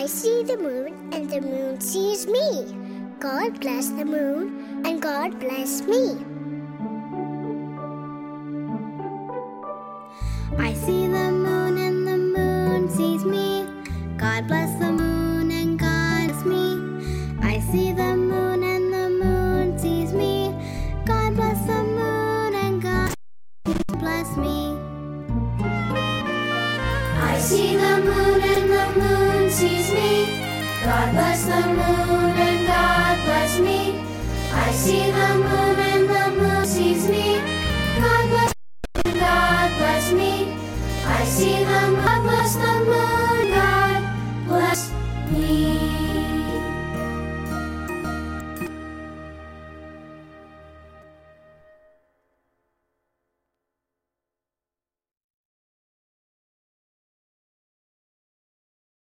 I see the moon, and the moon sees me. God bless the moon, and God bless me. I see the moon, and the moon sees me. God bless the moon, and God bless me. I see the moon, and the moon sees me. God bless the moon, and God bless me. I see the moon sees me. God bless the moon and God bless me. I see the moon and the moon sees me. God bless and God bless me. I see the moon, God bless the moon.